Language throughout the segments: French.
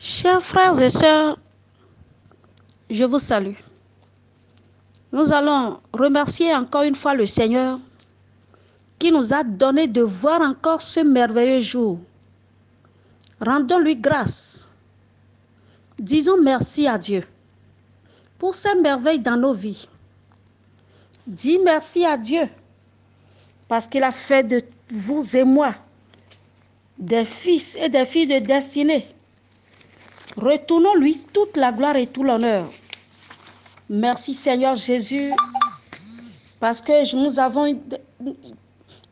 Chers frères et sœurs, je vous salue. Nous allons remercier encore une fois le Seigneur qui nous a donné de voir encore ce merveilleux jour. Rendons-lui grâce. Disons merci à Dieu pour ces merveilles dans nos vies. Dis merci à Dieu parce qu'il a fait de vous et moi des fils et des filles de destinée. Retournons-lui toute la gloire et tout l'honneur. Merci Seigneur Jésus, parce que nous avons.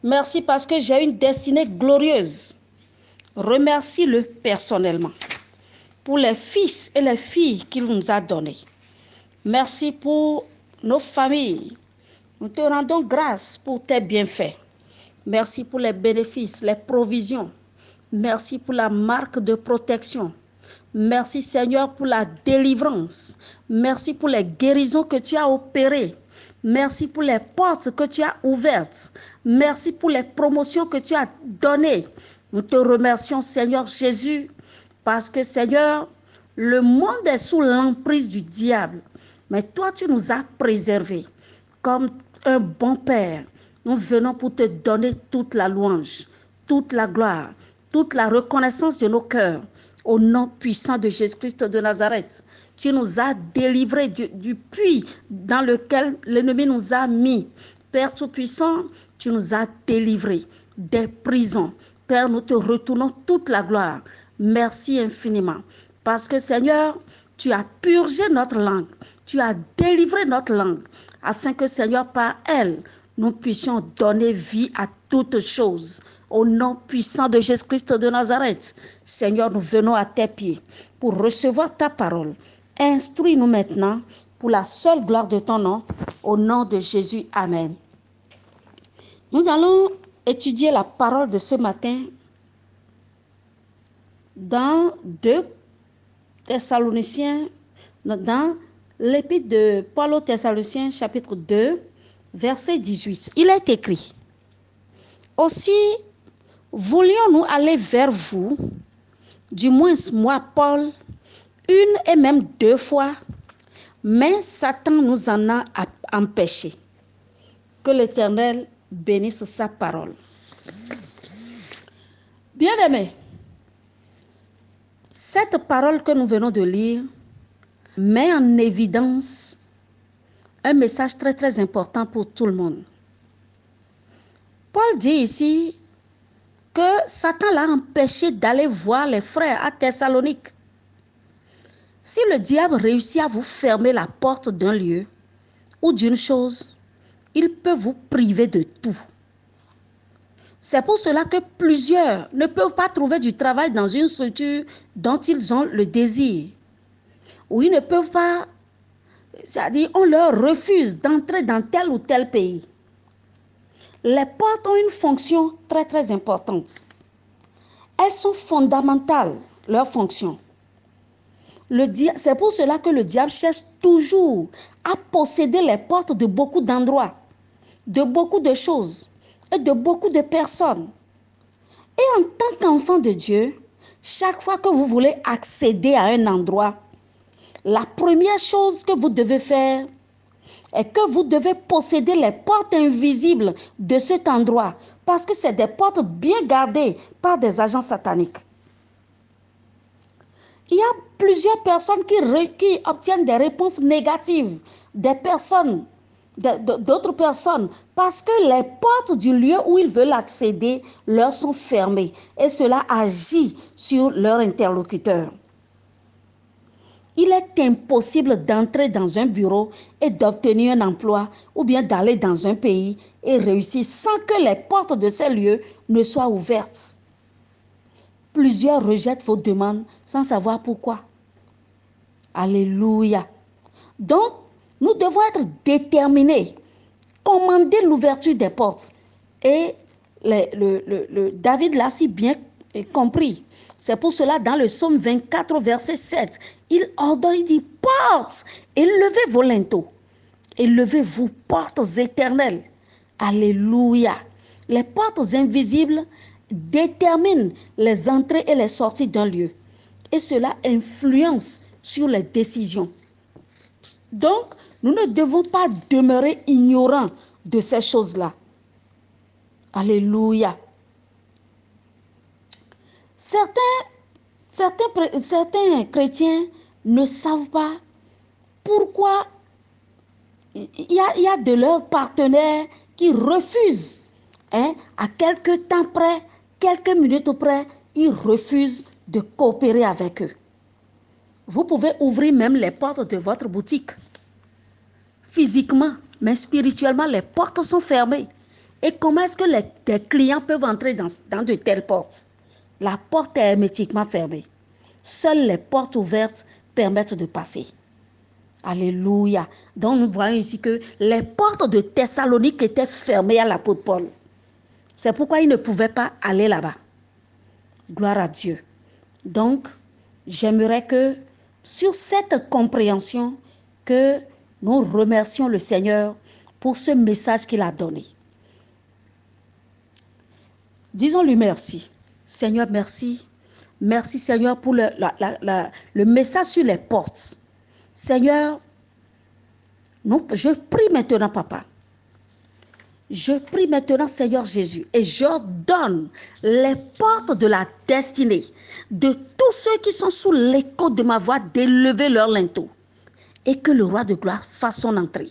Merci parce que j'ai une destinée glorieuse. Remercie-le personnellement pour les fils et les filles qu'il nous a donnés. Merci pour nos familles. Nous te rendons grâce pour tes bienfaits. Merci pour les bénéfices, les provisions. Merci pour la marque de protection. Merci Seigneur pour la délivrance. Merci pour les guérisons que tu as opérées. Merci pour les portes que tu as ouvertes. Merci pour les promotions que tu as données. Nous te remercions Seigneur Jésus parce que Seigneur, le monde est sous l'emprise du diable. Mais toi, tu nous as préservés comme un bon Père. Nous venons pour te donner toute la louange, toute la gloire, toute la reconnaissance de nos cœurs au nom puissant de Jésus-Christ de Nazareth. Tu nous as délivrés du, puits dans lequel l'ennemi nous a mis. Père Tout-Puissant, tu nous as délivrés des prisons. Père, nous te retournons toute la gloire. Merci infiniment. Parce que Seigneur, tu as purgé notre langue. Tu as délivré notre langue. Afin que Seigneur, par elle, nous puissions donner vie à toutes choses. Au nom puissant de Jésus-Christ de Nazareth, Seigneur, nous venons à tes pieds pour recevoir ta parole. Instruis-nous maintenant pour la seule gloire de ton nom. Au nom de Jésus, Amen. Nous allons étudier la parole de ce matin dans 2 Thessaloniciens, dans l'épître de Paul aux Thessaloniciens, chapitre 2, verset 18. Il est écrit Aussi, voulions-nous aller vers vous, du moins moi, Paul, une et même deux fois, mais Satan nous en a empêchés. Que l'Éternel bénisse sa parole. Bien-aimés, cette parole que nous venons de lire met en évidence un message très très important pour tout le monde. Paul dit ici que Satan l'a empêché d'aller voir les frères à Thessalonique. Si le diable réussit à vous fermer la porte d'un lieu ou d'une chose, il peut vous priver de tout. C'est pour cela que plusieurs ne peuvent pas trouver du travail dans une structure dont ils ont le désir. Ou ils ne peuvent pas, c'est-à-dire on leur refuse d'entrer dans tel ou tel pays. Les portes ont une fonction très très importante. Elles sont fondamentales, leurs fonctions. C'est pour cela que le diable cherche toujours à posséder les portes de beaucoup d'endroits, de beaucoup de choses et de beaucoup de personnes. Et en tant qu'enfant de Dieu, chaque fois que vous voulez accéder à un endroit, la première chose que vous devez faire, et que vous devez posséder les portes invisibles de cet endroit parce que c'est des portes bien gardées par des agents sataniques. Il y a plusieurs personnes qui, qui obtiennent des réponses négatives des personnes, d'autres personnes, parce que les portes du lieu où ils veulent accéder leur sont fermées et cela agit sur leur interlocuteur il est impossible d'entrer dans un bureau et d'obtenir un emploi ou bien d'aller dans un pays et réussir sans que les portes de ces lieux ne soient ouvertes. Plusieurs rejettent vos demandes sans savoir pourquoi. Alléluia. Donc, nous devons être déterminés, commander l'ouverture des portes. Et David l'a si bien compris. C'est pour cela, dans le psaume 24, verset 7, il ordonne, il dit, portes, élevez vos linteaux, élevez-vous, portes éternelles. Alléluia. Les portes invisibles déterminent les entrées et les sorties d'un lieu. et cela influence sur les décisions. Donc, nous ne devons pas demeurer ignorants de ces choses-là. Alléluia. Certains, chrétiens ne savent pas pourquoi il y, a, de leurs partenaires qui refusent, hein, à quelques temps près, quelques minutes près, ils refusent de coopérer avec eux. Vous pouvez ouvrir même les portes de votre boutique. Physiquement, mais spirituellement, les portes sont fermées. Et comment est-ce que les, clients peuvent entrer dans de telles portes? La porte est hermétiquement fermée. Seules les portes ouvertes permettent de passer. Alléluia. Donc nous voyons ici que les portes de Thessalonique étaient fermées à l'apôtre Paul. C'est pourquoi il ne pouvait pas aller là-bas. Gloire à Dieu. Donc, j'aimerais que sur cette compréhension, que nous remercions le Seigneur pour ce message qu'il a donné. Disons-lui merci. Seigneur, merci. Merci Seigneur pour le, message sur les portes. Seigneur, je prie maintenant, Papa. Je prie maintenant, Seigneur Jésus, et j'ordonne les portes de la destinée de tous ceux qui sont sous l'écho de ma voix d'élever leur linteau et que le roi de gloire fasse son entrée.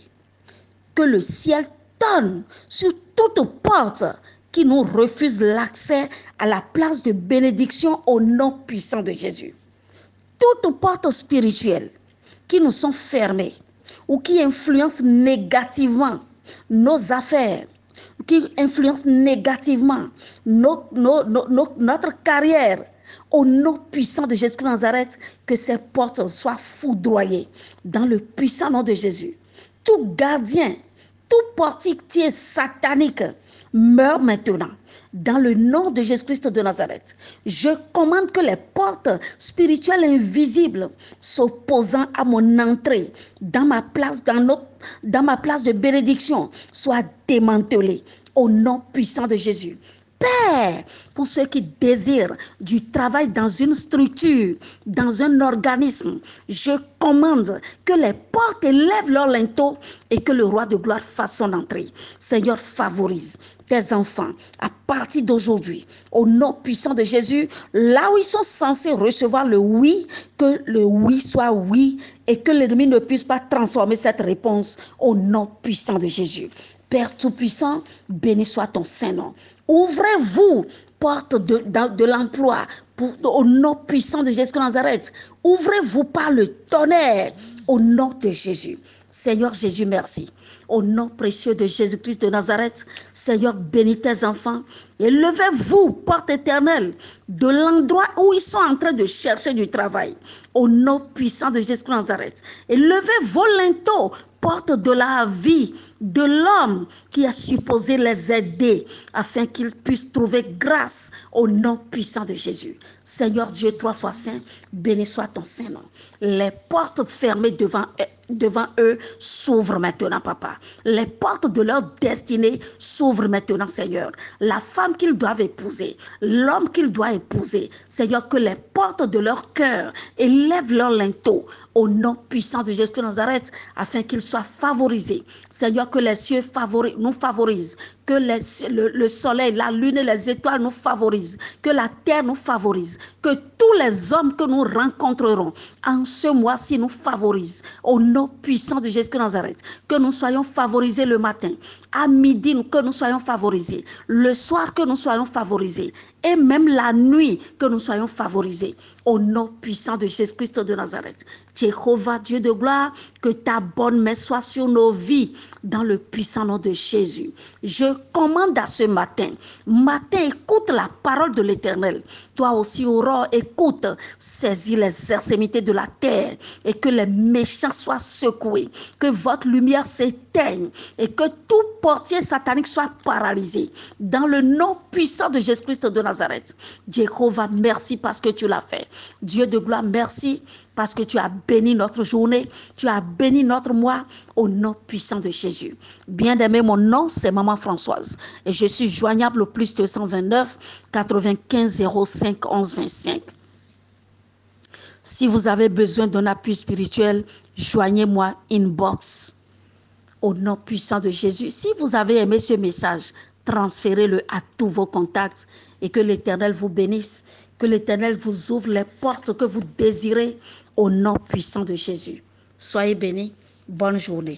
Que le ciel tonne sur toute porte qui nous refuse l'accès à la place de bénédiction au nom puissant de Jésus. Toutes portes spirituelles qui nous sont fermées ou qui influencent négativement nos affaires, qui influencent négativement notre carrière, au nom puissant de Jésus de Nazareth, que ces portes soient foudroyées dans le puissant nom de Jésus. Tout gardien, tout portiquier satanique meurt maintenant dans le nom de Jésus-Christ de Nazareth. Je commande que les portes spirituelles invisibles s'opposant à mon entrée dans ma place, dans ma place de bénédiction soient démantelées au nom puissant de Jésus. Père, pour ceux qui désirent du travail dans une structure, dans un organisme, je commande que les portes élèvent leur linteau et que le roi de gloire fasse son entrée. Seigneur, favorise tes enfants à partir d'aujourd'hui, au nom puissant de Jésus, là où ils sont censés recevoir le oui, que le oui soit oui et que l'ennemi ne puisse pas transformer cette réponse au nom puissant de Jésus. Père Tout-Puissant, béni soit ton Saint-Nom. Ouvrez-vous, porte de, l'emploi, au nom puissant de Jésus de Nazareth. Ouvrez-vous par le tonnerre, au nom de Jésus. Seigneur Jésus, merci. Au nom précieux de Jésus-Christ de Nazareth, Seigneur, bénis tes enfants. Et levez-vous, porte éternelle, de l'endroit où ils sont en train de chercher du travail. Au nom puissant de Jésus-Christ de Nazareth. Et levez vos linteaux, porte de la vie de l'homme qui a supposé les aider afin qu'ils puissent trouver grâce au nom puissant de Jésus. Seigneur Dieu, trois fois saint, béni soit ton Saint-Nom. Les portes fermées devant devant eux s'ouvrent maintenant, papa. Les portes de leur destinée s'ouvrent maintenant, Seigneur. La femme qu'ils doivent épouser, l'homme qu'ils doivent épouser, Seigneur, que les portes de leur cœur élèvent leur linteau au nom puissant de Jésus de Nazareth, afin qu'ils soient favorisés. Seigneur, que les cieux nous favorisent, que le, soleil, la lune et les étoiles nous favorisent, que la terre nous favorise, que tous les hommes que nous rencontrerons en ce mois-ci nous favorisent. Au nom puissant de Jésus de Nazareth, que nous soyons favorisés le matin, à midi, que nous soyons favorisés, le soir, que nous soyons favorisés, et même la nuit, que nous soyons favorisés. Au nom puissant de Jésus-Christ de Nazareth. Jéhovah, Dieu de gloire, que ta bonne main soit sur nos vies dans le puissant nom de Jésus. Je commande à ce matin, matin, écoute la parole de l'Éternel. Toi aussi, Aurore, écoute, saisis les extrémités de la terre et que les méchants soient secoués, que votre lumière s'éteigne et que tout portier satanique soit paralysé. Dans le nom puissant de Jésus-Christ de Nazareth. Jéhovah, merci parce que tu l'as fait. Dieu de gloire, merci parce que tu as béni notre journée, tu as béni notre mois au nom puissant de Jésus. Bien-aimé, mon nom, c'est Maman Françoise et je suis joignable au plus 229 95 05 11 25. Si vous avez besoin d'un appui spirituel, joignez-moi inbox au nom puissant de Jésus. Si vous avez aimé ce message, transférez-le à tous vos contacts et que l'Éternel vous bénisse, que l'Éternel vous ouvre les portes que vous désirez au nom puissant de Jésus. Soyez bénis. Bonne journée.